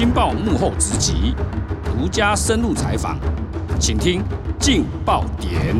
金报幕后直击，独家深入采访，请听劲爆点。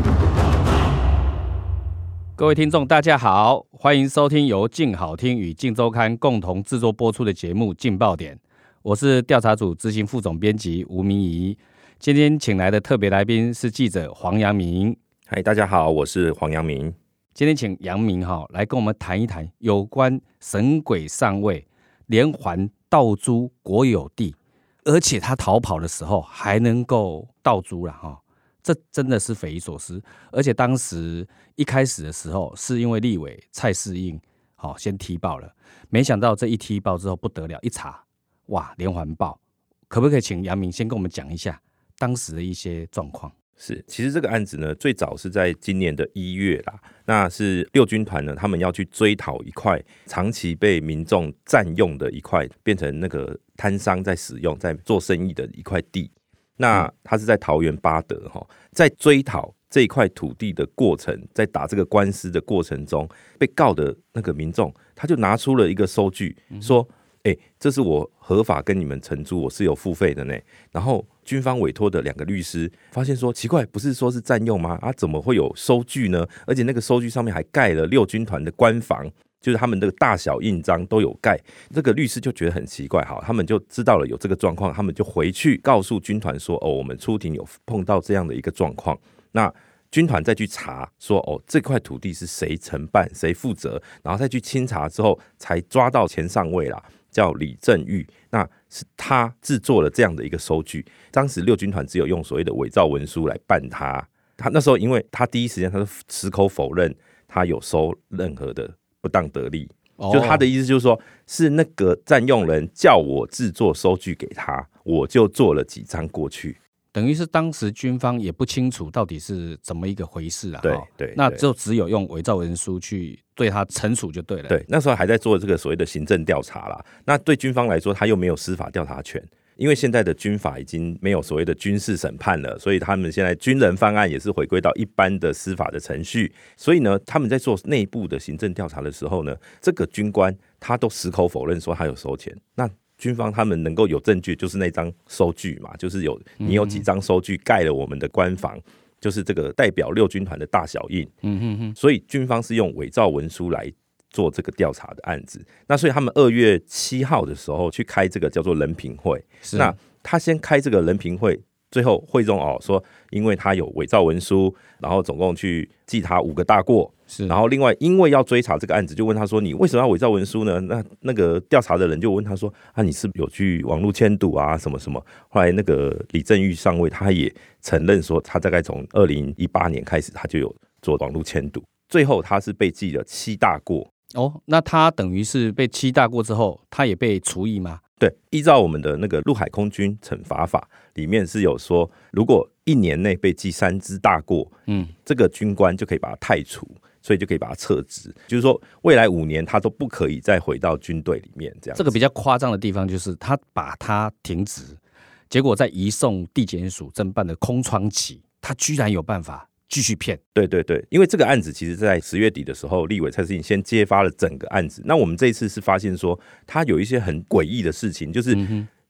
各位听众，大家好，欢迎收听由劲好听与劲周刊共同制作播出的节目《劲爆点》，我是调查组执行副总编辑吴明仪。今天请来的特别来宾是记者黄阳明。嗨，大家好，我是黄阳明。今天请杨明哈来跟我们谈一谈有关神鬼上位、连环盗租国有地，而且他逃跑的时候还能够盗租了哈，这真的是匪夷所思。而且当时一开始的时候，是因为立委蔡世应好先踢爆了，没想到这一踢爆之后不得了，一查哇连环爆，可不可以请杨明先跟我们讲一下？当时的一些状况是，其实这个案子呢，最早是在今年的一月啦。那是六军团呢，他们要去追讨一块长期被民众占用的一块，变成那个摊商在使用、在做生意的一块地。那他是在桃园八德哈，在追讨这一块土地的过程，在打这个官司的过程中，被告的那个民众，他就拿出了一个收据，说。哎，这是我合法跟你们承租，我是有付费的呢。然后军方委托的两个律师发现说，奇怪，不是说是占用吗？啊，怎么会有收据呢？而且那个收据上面还盖了六军团的官房，就是他们这个大小印章都有盖。这个律师就觉得很奇怪，好，他们就知道了有这个状况，他们就回去告诉军团说，哦，我们出庭有碰到这样的一个状况。那军团再去查说，哦，这块土地是谁承办、谁负责，然后再去清查之后，才抓到前上位啦。叫李正玉，那是他制作了这样的一个收据。当时六军团只有用所谓的伪造文书来办他。他那时候，因为他第一时间他是矢口否认他有收任何的不当得利，就他的意思就是说，是那个占用人叫我制作收据给他，我就做了几张过去。等于是当时军方也不清楚到底是怎么一个回事啊？对对，那就只有用伪造文书去对他惩处就对了。对，那时候还在做这个所谓的行政调查啦。那对军方来说，他又没有司法调查权，因为现在的军法已经没有所谓的军事审判了，所以他们现在军人犯案也是回归到一般的司法的程序。所以呢，他们在做内部的行政调查的时候呢，这个军官他都矢口否认说他有收钱。那军方他们能够有证据，就是那张收据嘛，就是有你有几张收据盖了我们的官房，就是这个代表六军团的大小印。嗯哼哼。所以军方是用伪造文书来做这个调查的案子。那所以他们二月七号的时候去开这个叫做人品会。那他先开这个人品会。最后会中哦说，因为他有伪造文书，然后总共去记他五个大过，是。然后另外因为要追查这个案子，就问他说：“你为什么要伪造文书呢？”那那个调查的人就问他说：“啊，你是有去网络签赌啊，什么什么？”后来那个李正玉上尉他也承认说，他大概从二零一八年开始，他就有做网络签赌。最后他是被记了七大过哦，那他等于是被七大过之后，他也被除役吗？对，依照我们的那个陆海空军惩罚法里面是有说，如果一年内被记三支大过，嗯，这个军官就可以把他太除，所以就可以把他撤职，就是说未来五年他都不可以再回到军队里面。这样，这个比较夸张的地方就是他把他停职，结果在移送地检署侦办的空窗期，他居然有办法。继续骗，对对对，因为这个案子其实，在十月底的时候，立委蔡世颖先揭发了整个案子。那我们这一次是发现说，他有一些很诡异的事情，就是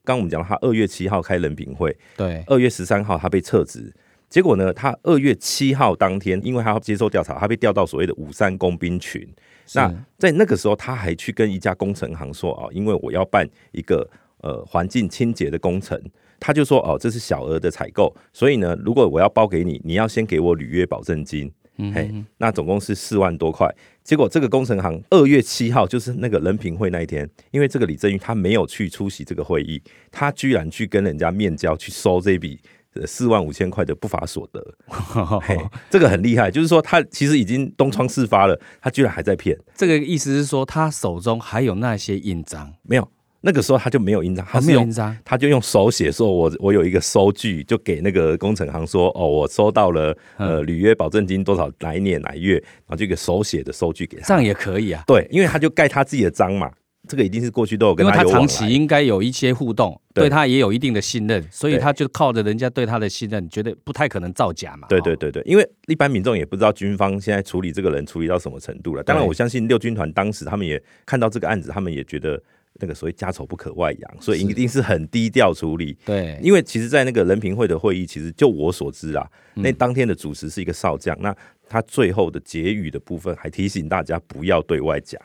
刚我们讲他二月七号开人品会，对，二月十三号他被撤职，结果呢，他二月七号当天，因为他要接受调查，他被调到所谓的五三工兵群。那在那个时候，他还去跟一家工程行说哦，因为我要办一个呃环境清洁的工程。他就说：“哦，这是小额的采购，所以呢，如果我要包给你，你要先给我履约保证金。嘿，那总共是四万多块。结果这个工程行二月七号，就是那个人品会那一天，因为这个李正玉他没有去出席这个会议，他居然去跟人家面交去收这笔四万五千块的不法所得。嘿，这个很厉害，就是说他其实已经东窗事发了，他居然还在骗。这个意思是说，他手中还有那些印章没有？”那个时候他就没有印章，他没有印章他就用手写说，我我有一个收据，就给那个工程行说，哦，我收到了呃履约保证金多少哪一年哪月，然后这个手写的收据给他，这样也可以啊。对，因为他就盖他自己的章嘛，这个一定是过去都有跟他有长期应该有一些互动，对他也有一定的信任，所以他就靠着人家对他的信任，觉得不太可能造假嘛。对对对对，因为一般民众也不知道军方现在处理这个人处理到什么程度了。当然，我相信六军团当时他们也看到这个案子，他们也觉得。那个所谓家丑不可外扬，所以一定是很低调处理。对，因为其实，在那个人评会的会议，其实就我所知啊，嗯那当天的主持是一个少将，那他最后的结语的部分还提醒大家不要对外讲。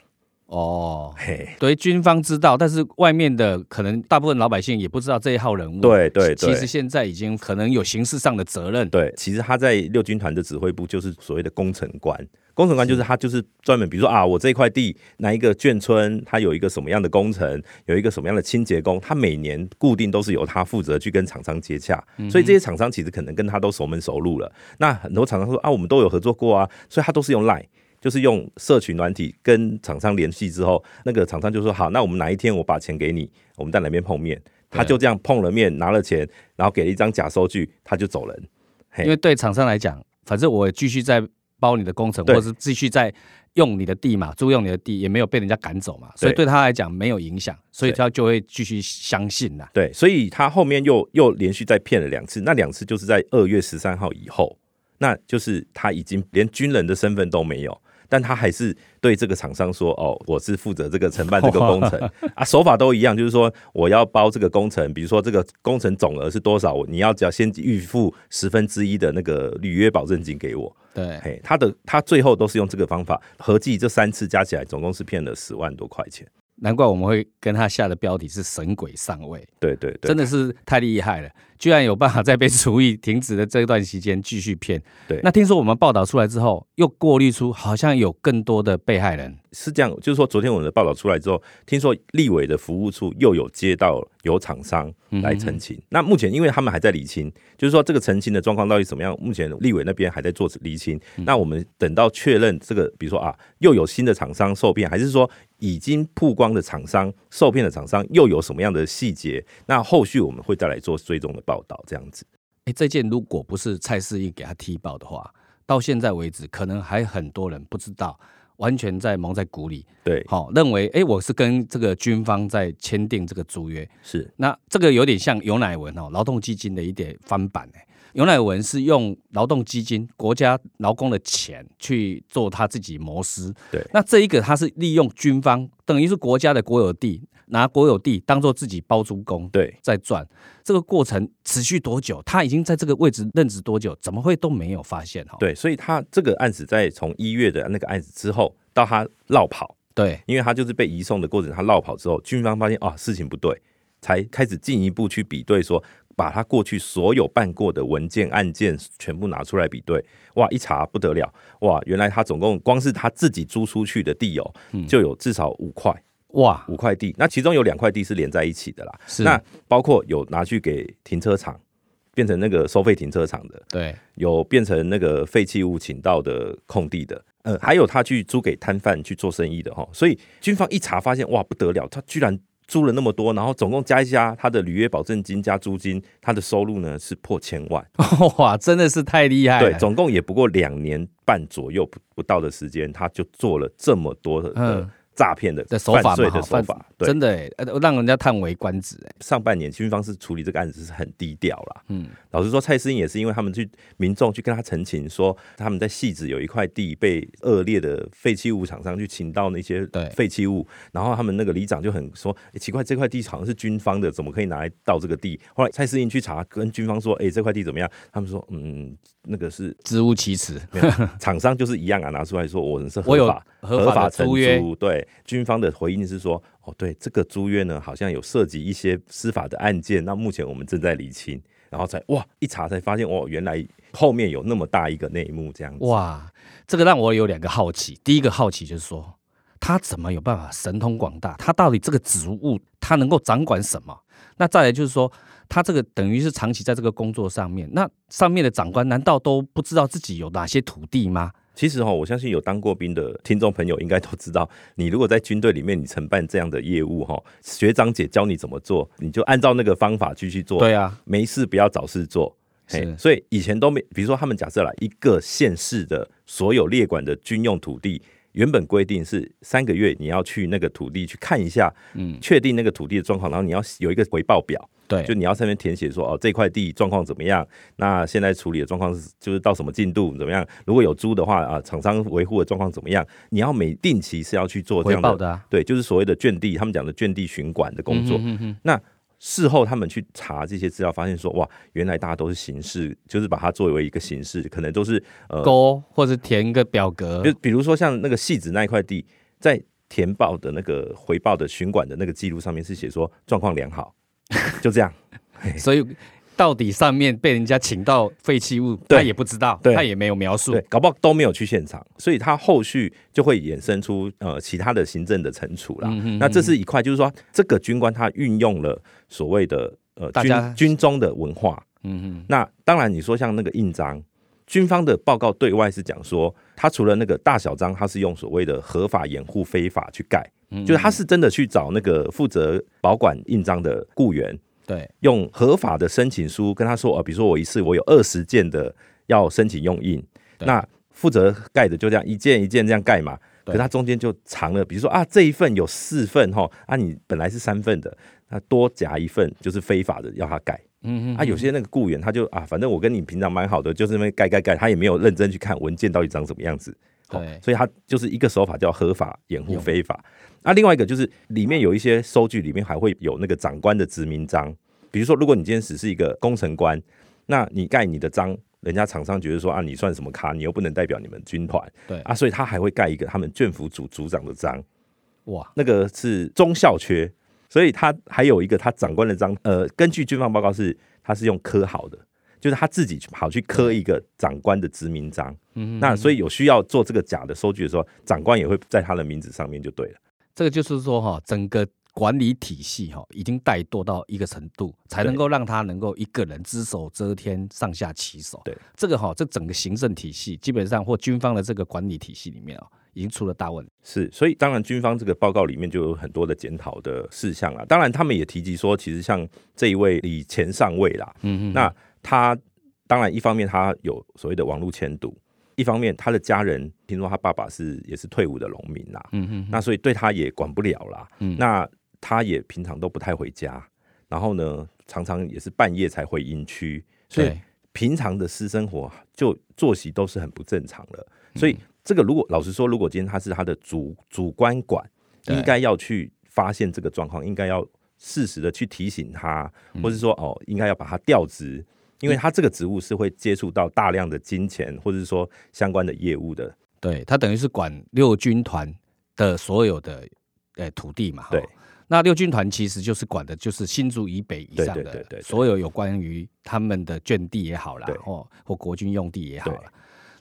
哦，嘿，对，军方知道，但是外面的可能大部分老百姓也不知道这一号人物。对对对其实现在已经可能有刑事上的责任。对，其实他在六军团的指挥部就是所谓的工程官。工程官就是他，就是专门，比如说啊，我这一块地哪一个眷村，他有一个什么样的工程，有一个什么样的清洁工，他每年固定都是由他负责去跟厂商接洽，所以这些厂商其实可能跟他都熟门熟路了。那很多厂商说啊，我们都有合作过啊，所以他都是用 Line。就是用社群软体跟厂商联系之后，那个厂商就说好，那我们哪一天我把钱给你，我们在哪边碰面。他就这样碰了面，拿了钱，然后给了一张假收据，他就走人。因为对厂商来讲，反正我继续在包你的工程，或者是继续在用你的地嘛，租用你的地，也没有被人家赶走嘛，所以对他来讲没有影响，所以他就会继续相信啦。对，所以他后面又又连续再骗了两次，那两次就是在二月十三号以后，那就是他已经连军人的身份都没有。但他还是对这个厂商说：“哦，我是负责这个承办这个工程啊，手法都一样，就是说我要包这个工程，比如说这个工程总额是多少，你要只要先预付十分之一的那个履约保证金给我。对，嘿，他的他最后都是用这个方法，合计这三次加起来，总共是骗了十万多块钱。难怪我们会跟他下的标题是“神鬼上位对对”，对，真的是太厉害了，居然有办法在被除役停止的这段期间继续骗。对那听说我们报道出来之后，又过滤出好像有更多的被害人。是这样，就是说，昨天我们的报道出来之后，听说立委的服务处又有接到有厂商来澄清。那目前因为他们还在理清，就是说这个澄清的状况到底怎么样，目前立委那边还在做理清。那我们等到确认这个，比如说啊，又有新的厂商受骗，还是说已经曝光的厂商受骗的厂商又有什么样的细节？那后续我们会再来做追踪的报道，这样子。哎，这件如果不是蔡世义给他踢爆的话，到现在为止，可能还很多人不知道，完全在蒙在鼓里。对，好、认为哎，我是跟这个军方在签订这个租约。是那这个有点像尤乃文哦，劳动基金的一点翻版哎。尤乃文是用劳动基金、国家劳工的钱去做他自己谋私。对那这一个他是利用军方，等于是国家的国有地，拿国有地当做自己包租公。对，在赚。这个过程持续多久？他已经在这个位置任职多久？怎么会都没有发现？哈，对，所以他这个案子在从一月的那个案子之后，到他绕跑。对因为他就是被移送的过程，他绕跑之后，军方发现啊事情不对，才开始进一步去比对说。把他过去所有办过的文件案件全部拿出来比对，哇！一查不得了，哇！原来他总共光是他自己租出去的地哦，就有至少五块哇，五块地，那其中有两块地是连在一起的啦。是那包括有拿去给停车场，变成那个收费停车场的，对有变成那个废弃物倾倒的空地的，呃，还有他去租给摊贩去做生意的哈。所以军方一查发现，哇，不得了，他居然租了那么多，然后总共加一加他的履约保证金加租金，他的收入呢是破千万。哇，真的是太厉害了。对，总共也不过两年半左右不不到的时间，他就做了这么多的嗯诈骗的的手法罪的手法。对，真的让人家叹为观止哎。上半年军方是处理这个案子是很低调啦。嗯，老实说，蔡思颖也是因为他们去民众去跟他澄清说，他们在戏子有一块地被恶劣的废弃物厂商去倾倒那些对废弃物，然后他们那个里长就很说、诶奇怪，这块地好像是军方的，怎么可以拿来倒这个地？后来蔡思颖去查，跟军方说，哎、这块地怎么样？他们说，嗯，那个是支吾其词。厂商就是一样啊，拿出来说我们是合法合法租约租。对，军方的回应是说，哦，对，这个租约呢好像有涉及一些司法的案件，那目前我们正在厘清，然后才哇一查才发现，哦，原来后面有那么大一个内幕这样子。哇，这个让我有两个好奇。第一个好奇就是说，他怎么有办法神通广大？他到底这个职务他能够掌管什么？那再来就是说，他这个等于是长期在这个工作上面，那上面的长官难道都不知道自己有哪些土地吗？其实哈、我相信有当过兵的听众朋友应该都知道，你如果在军队里面你承办这样的业务哈、学长姐教你怎么做，你就按照那个方法继续做。对啊，没事不要找事做。嘿是所以以前都没，比如说他们假设来，一个县市的所有列管的军用土地原本规定是三个月你要去那个土地去看一下，嗯，确定那个土地的状况，然后你要有一个回报表，对，就你要上面填写说哦这块地状况怎么样，那现在处理的状况是就是到什么进度怎么样？如果有租的话啊，厂商维护的状况怎么样？你要每定期是要去做这样的，的啊，对，就是所谓的圈地，他们讲的圈地巡管的工作。嗯哼那事后他们去查这些资料，发现说哇，原来大家都是形式，就是把它作为一个形式，可能都是呃勾或者填一个表格就，比如说像那个戏子那一块地，在填报的那个回报的巡管的那个记录上面是写说状况良好，就这样。所以到底上面被人家请到废弃物，他也不知道，他也没有描述。对，，搞不好都没有去现场，所以他后续就会衍生出呃其他的行政的惩处啦。嗯哼那这是一块，就是说这个军官他运用了所谓的呃大军军中的文化。嗯哼，那当然，你说像那个印章，军方的报告对外是讲说，他除了那个大小章，他是用所谓的合法掩护非法去盖，嗯。就是他是真的去找那个负责保管印章的雇员，对，用合法的申请书跟他说，哦，比如说我一次我有二十件的要申请用印，那负责盖的就这样一件一件这样盖嘛。对可他中间就藏了，比如说啊，这一份有四份哈，啊，你本来是三份的，那多夹一份就是非法的，要他盖。嗯哼，啊，有些那个雇员他就啊，反正我跟你平常蛮好的，就是那边盖盖盖，他也没有认真去看文件到底长什么样子。好对所以他就是一个手法叫合法掩护非法。那、另外一个就是里面有一些收据，里面还会有那个长官的指名章。比如说，如果你今天只是一个工程官，那你盖你的章，人家厂商觉得说啊，你算什么咖？你又不能代表你们军团对啊，所以他还会盖一个他们眷服组组长的章。哇，那个是中校缺，所以他还有一个他长官的章，呃，根据军方报告是他是用科好的，就是他自己去跑去刻一个长官的殖民章。嗯，那所以有需要做这个假的收据的时候，长官也会在他的名字上面就对了。这个就是说哈，整个管理体系哈已经怠惰到一个程度，才能够让他能够一个人只手遮天，上下其手。对，这个哈，这整个行政体系基本上或军方的这个管理体系里面啊，已经出了大问题。是，所以当然军方这个报告里面就有很多的检讨的事项啊。当然他们也提及说，其实像这一位李前上尉啦，嗯嗯，那他当然一方面他有所谓的网络迁赌，一方面他的家人听说他爸爸是也是退伍的农民啦，嗯嗯，那所以对他也管不了啦。嗯那他也平常都不太回家，然后呢，常常也是半夜才回营区，所以，平常的私生活就作息都是很不正常的。嗯所以这个如果老实说，如果今天他是他的主主观管，对应该要去发现这个状况，应该要适时的去提醒他，嗯或是说哦，应该要把他调职。因为他这个职务是会接触到大量的金钱，或者是说相关的业务的，对他等于是管六军团的所有的呃土地嘛。哈。对，那六军团其实就是管的就是新竹以北以上的所有有关于他们的圈地也好啦对，或或国军用地也好。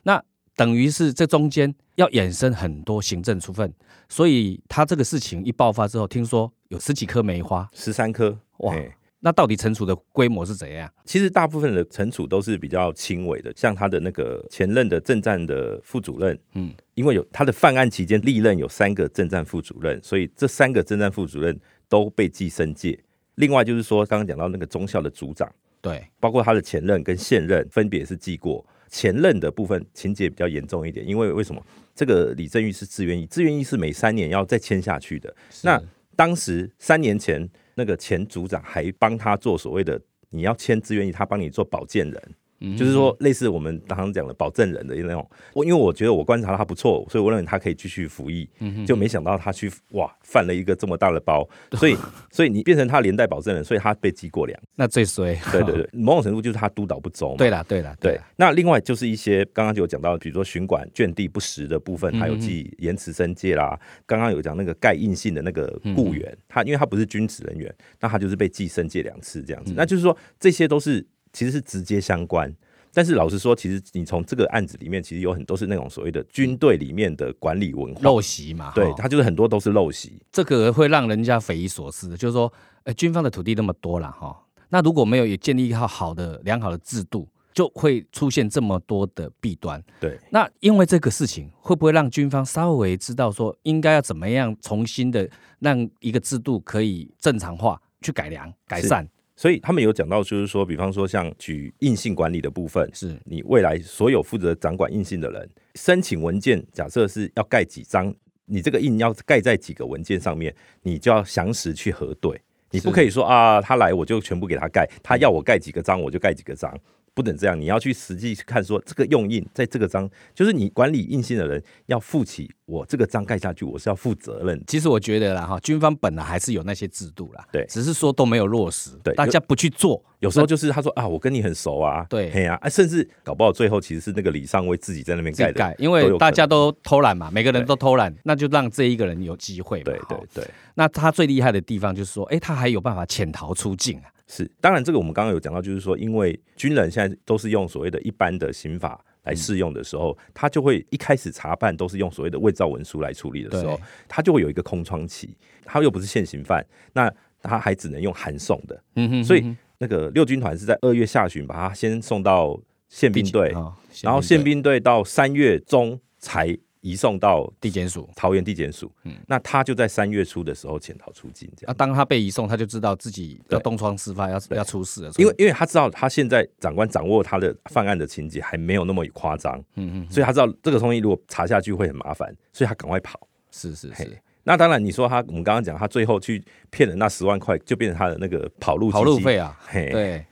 那等于是这中间要衍生很多行政处分，所以他这个事情一爆发之后，听说有十几棵梅花，十三颗哇嘿那到底惩处的规模是怎样？其实大部分的惩处都是比较轻微的，像他的那个前任的政战的副主任，嗯，因为有他的犯案期间历任有三个政战副主任，所以这三个政战副主任都被记升戒。另外就是说，刚刚讲到那个中校的组长，对，包括他的前任跟现任分别是记过。前任的部分情节比较严重一点，因为为什么？这个李正玉是自愿役，自愿役是每三年要再签下去的。那是当时三年前，那个前组长还帮他做所谓的你要签自愿役，他帮你做保荐人，嗯就是说类似我们常常讲的保证人的那种。我因为我觉得我观察他不错，所以我认为他可以继续服役。嗯就没想到他去哇犯了一个这么大的包，所以所以你变成他连带保证人，所以他被记过两。那最衰，对对对，某种程度就是他督导不周嘛。对啦，对啦，对啦，那另外就是一些刚刚就有讲到，比如说巡管圈地不实的部分，还有记延迟申诫啦。刚刚有讲那个盖印信的那个雇员，他因为他不是军职人员，那他就是被记申诫两次这样子。那就是说这些都是其实是直接相关。但是老实说，其实你从这个案子里面，其实有很多是那种所谓的军队里面的管理文化，陋习嘛，对，哈他就是很多都是陋习。这个会让人家匪夷所思的，就是说，呃，军方的土地那么多了哈，那如果没有也建立一套好的、良好的制度，就会出现这么多的弊端。对，那因为这个事情，会不会让军方稍微知道说，应该要怎么样重新的让一个制度可以正常化、去改良、改善？所以他们有讲到，就是说，比方说像举硬性管理的部分，是。你未来所有负责掌管硬性的人，申请文件，假设是要盖几张，你这个印要盖在几个文件上面，你就要详实去核对，你不可以说啊，他来我就全部给他盖，他要我盖几个章我就盖几个章。不能这样，你要去实际看说这个用印在这个章，就是你管理印信的人要负起我这个章盖下去，我是要负责任。其实我觉得啦哈，军方本来还是有那些制度啦，对，只是说都没有落实，对，大家不去做。有时候就是他说啊，我跟你很熟啊，对，嘿啊，甚至搞不好最后其实是那个李尚威自己在那边盖的，因为大家都偷懒嘛，每个人都偷懒，那就让这一个人有机会。对对对，那他最厉害的地方就是说，哎，他还有办法潜逃出境啊。是，当然这个我们刚刚有讲到，就是说，因为军人现在都是用所谓的一般的刑法来适用的时候，他就会一开始查办都是用所谓的伪造文书来处理的时候，他就会有一个空窗期，他又不是现行犯，那他还只能用函送的，嗯哼，所以那个六军团是在二月下旬把他先送到宪兵队，然后宪兵队到三月中才。移送到地检署，桃园地检署。嗯，那他就在三月初的时候潜逃出境。这样，那当他被移送，他就知道自己要东窗事发，要要出事了。因为，因为他知道他现在长官掌握他的犯案的情节还没有那么夸张。嗯嗯，所以他知道这个东西如果查下去会很麻烦，所以他赶快跑。是是是。那当然，你说他，我们刚刚讲他最后去骗了那十万块，就变成他的那个跑路跑路费啊。对，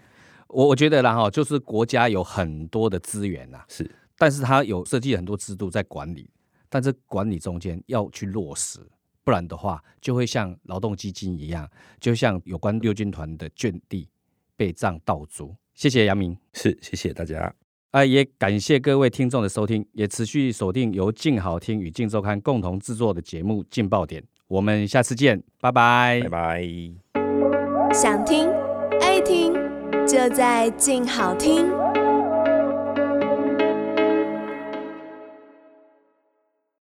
我我觉得然后就是国家有很多的资源呐，是，但是他有设计很多制度在管理。但是管理中间要去落实，不然的话就会像劳动基金一样，就像有关六军团的眷地被账盗租。谢谢杨明，是谢谢大家，啊，也感谢各位听众的收听，也持续锁定由静好听与静周刊共同制作的节目《劲爆点》，我们下次见，拜拜，拜拜。想听爱听，就在静好听。